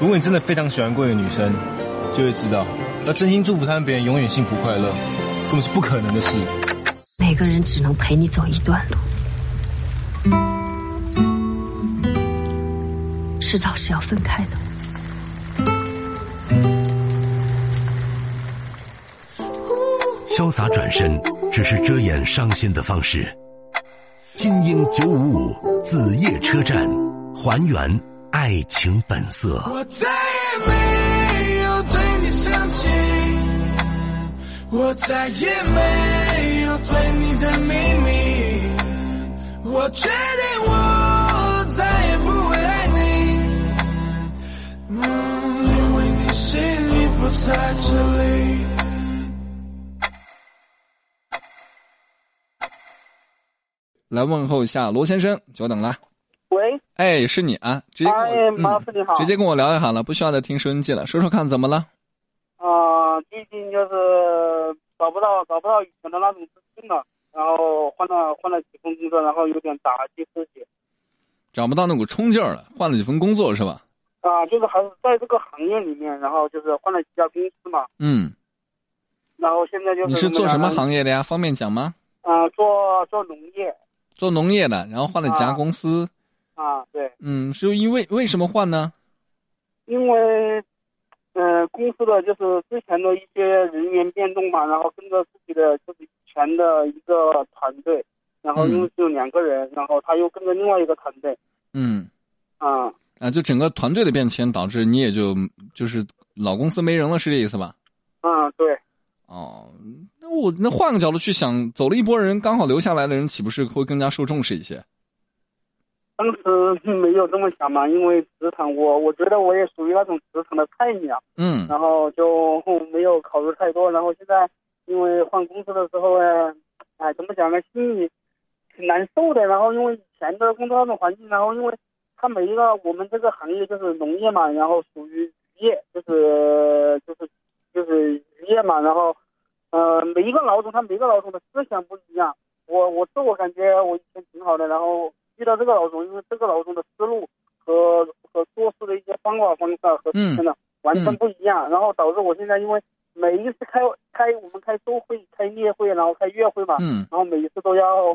如果你真的非常喜欢过一个女生，就会知道，要真心祝福他们别人永远幸福快乐，根本是不可能的事。每个人只能陪你走一段路，迟早是要分开的。潇洒转身只是遮掩伤心的方式。精英九五五子夜车站，还原爱情本色。我再也没有对你生气，我再也没有对你的秘密，我决定我再也不会爱你，嗯，因为你心里不在这里。来问候一下罗先生，久等了。喂，哎，是你啊？直接跟我哎，马老师你好。直接跟我聊就好了，不需要再听收音机了。说说看，怎么了？啊、最近就是找不到找不到以前的那种自信了，然后换了换了几份工作，然后有点打击自己。找不到那股冲劲儿了，换了几份工作是吧？啊、就是还是在这个行业里面，然后就是换了几家公司嘛，嗯，然后现在就是你是做什么？行业的呀？方便讲吗？啊、做做农业做农业的，然后换了几家啊公司。啊，对，嗯，是因为为什么换呢？因为呃公司的就是之前的一些人员变动嘛，然后跟着自己的就是以前的一个团队，然后因为嗯只有两个人，然后他又跟着另外一个团队，嗯，啊、啊，就整个团队的变迁导致你也就就是老公司没人了，是这意思吧？嗯，对，哦，那我那换个角度去想，走了一波人，刚好留下来的人，岂不是会更加受重视一些？当时没有这么想嘛，因为职场我我觉得我也属于那种职场的菜鸟，嗯然后就没有考虑太多，然后现在因为换公司的时候呢，哎，怎么讲呢，心里挺难受的。然后因为以前的工作那种环境，然后因为他每一个我们这个行业就是农业嘛，然后属于渔业，就是就是就是渔业嘛，然后呃每一个老总他每一个老总的思想不一样，我我自我感觉我以前挺好的，然后遇到这个老总，因为这个老总的思路和和做事的一些方法方式和之前的完全不一样，然后导致我现在因为每一次开开我们开周会、开例会，然后开月会嘛，嗯然后每一次都要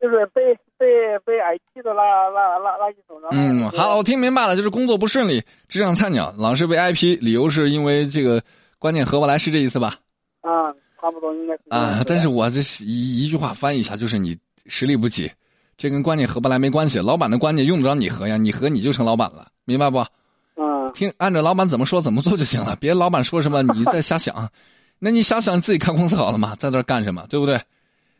就是被被被 IT 的那那那那一种，然后嗯，好，我听明白了，就是工作不顺利，职场菜鸟，老是被挨批理由是因为这个观念合不来，是这意思吧？啊，差不多应该是啊但是我这一一句话翻译一下，就是你实力不济，这跟观念合不来没关系，老板的观念用得着你合呀，你合你就成老板了，明白不？嗯听按照老板怎么说怎么做就行了，别老板说什么你再 瞎想，那你想想自己开公司好了嘛，在这干什么，对不对？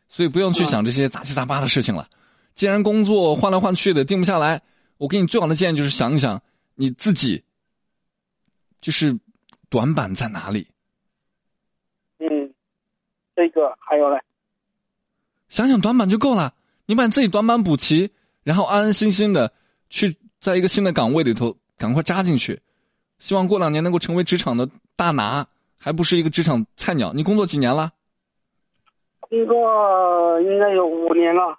所以不用去想这些杂七杂八的事情了。既然工作换来换去的定不下来，我给你最好的建议就是想一想你自己，就是短板在哪里，嗯，这个还有嘞，想想短板就够了。你把你自己短板补齐，然后安安心心的去在一个新的岗位里头赶快扎进去。希望过两年能够成为职场的大拿，还不是一个职场菜鸟。你工作几年了？工作应该有五年了。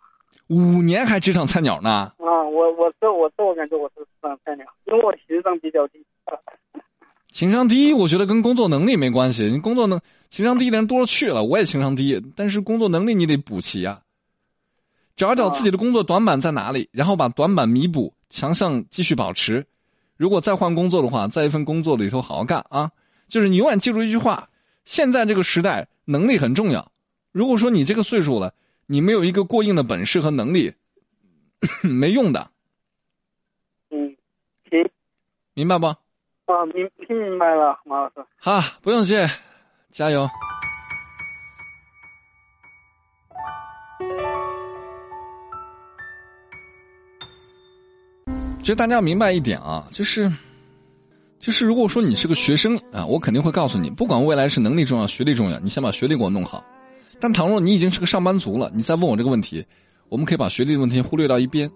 五年还职场菜鸟呢？啊，我我自我自我感觉我是职场菜鸟，因为我情商比较低。情商低，我觉得跟工作能力没关系。你工作能情商低的人多了去了，我也情商低，但是工作能力你得补齐呀、找一找自己的工作短板在哪里，然后把短板弥补，强项继续保持。如果再换工作的话，在一份工作里头好好干啊！就是你永远记住一句话：现在这个时代，能力很重要。如果说你这个岁数了，你没有一个过硬的本事和能力，没用的，嗯，行明白不？啊，明听明白了，马老师。好，不用谢，加油。其实大家要明白一点啊，就是，就是如果说你是个学生啊，我肯定会告诉你，不管未来是能力重要、学历重要，你先把学历给我弄好。但倘若你已经是个上班族了，你再问我这个问题，我们可以把学历的问题忽略到一边。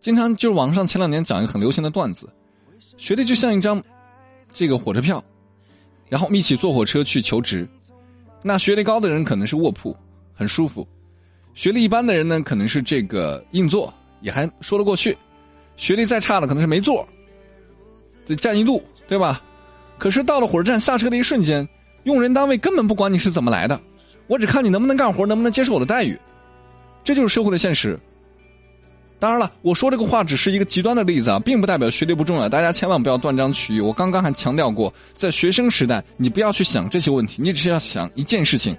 经常就是网上前两年讲一个很流行的段子，学历就像一张这个火车票，然后我们一起坐火车去求职。那学历高的人可能是卧铺，很舒服；学历一般的人呢，可能是这个硬座，也还说得过去；学历再差的可能是没座。得站一路，对吧？可是到了火车站下车的一瞬间，用人单位根本不管你是怎么来的，我只看你能不能干活，能不能接受我的待遇，这就是社会的现实。当然了，我说这个话只是一个极端的例子啊，并不代表学历不重要，大家千万不要断章取义。我刚刚还强调过，在学生时代，你不要去想这些问题，你只是要想一件事情，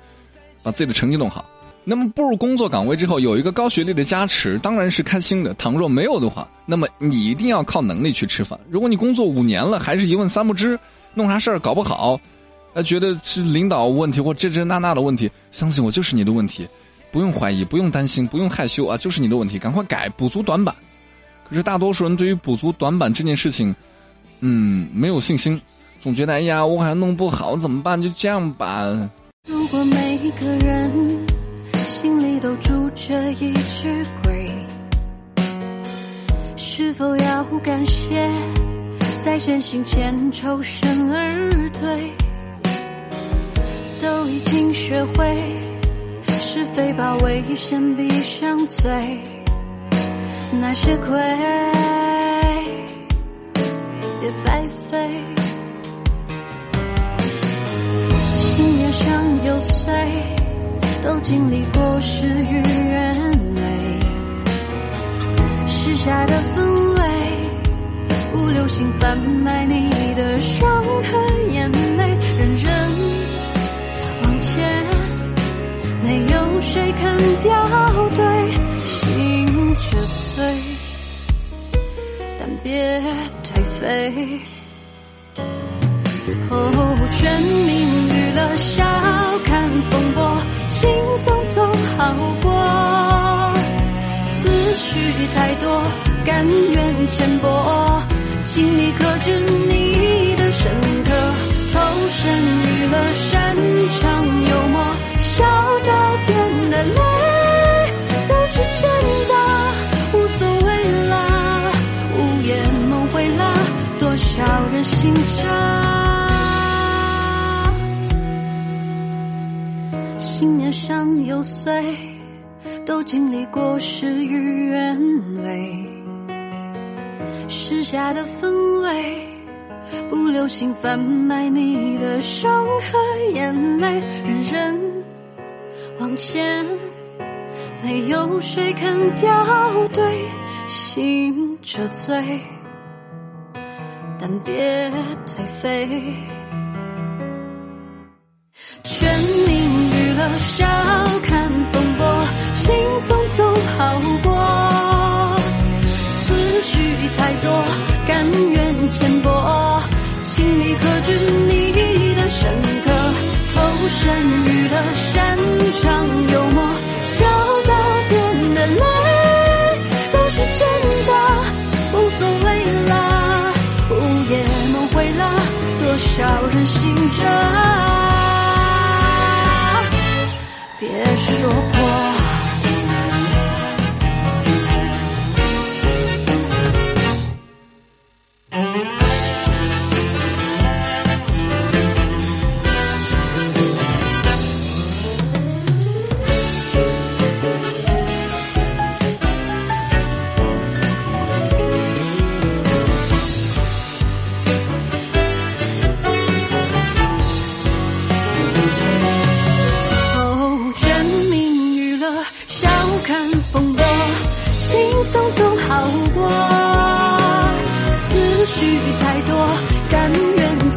把自己的成绩弄好。那么步入工作岗位之后，有一个高学历的加持，当然是开心的。倘若没有的话，那么你一定要靠能力去吃饭。如果你工作五年了，还是一问三不知，弄啥事儿搞不好，呃，觉得是领导问题或这这那那的问题，相信我，就是你的问题。不用怀疑，不用担心，不用害羞啊！就是你的问题，赶快改，补足短板。可是大多数人对于补足短板这件事情，嗯，没有信心，总觉得哎呀，我好像弄不好，怎么办？就这样吧。如果每个人心里都住着一只鬼，是否要感谢在先行前抽身而退？都已经学会。是非把危险闭上嘴，那些亏和眼泪，人人往前。没有谁肯掉队，心却碎，但别颓废。哦，全民娱乐，笑看风波，轻松总好过。思绪太多，甘愿浅薄，请你克制你，投身娱乐，擅长幽默。笑到点的泪都是真的，无所谓啦，午夜梦回了多少人醒着，信念上有碎，都经历过事与愿违，时下的氛围不流心贩卖你的伤和眼泪，人人。往前，没有谁肯掉队，醒着醉，但别颓废。全民娱乐下，善于的，擅长幽默，笑到点的泪都是真的，无所谓了。午夜梦回了多少人醒着，别说破。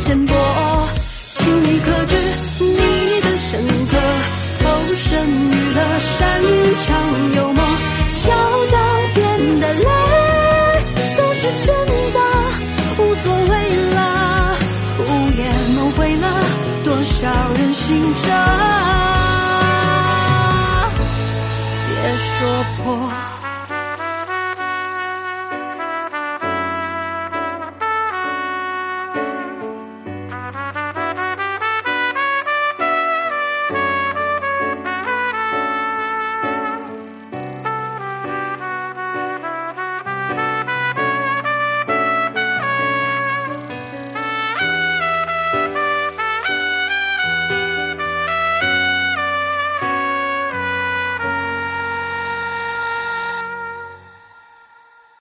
浅薄，请你可知你的深刻，投身娱乐擅长幽默，笑到点的泪都是真的，无所谓了，午夜梦回了，多少人心着，别说破。